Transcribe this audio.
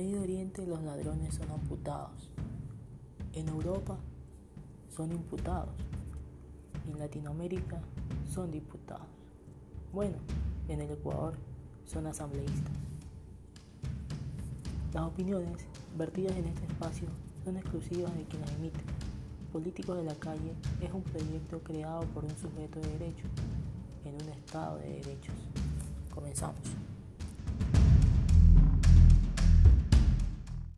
Medio Oriente los ladrones son amputados. En Europa son imputados. En Latinoamérica son diputados. Bueno, en el Ecuador son asambleístas. Las opiniones vertidas en este espacio son exclusivas de quien las emiten. Políticos de la calle es un proyecto creado por un sujeto de derecho en un estado de derechos. Comenzamos.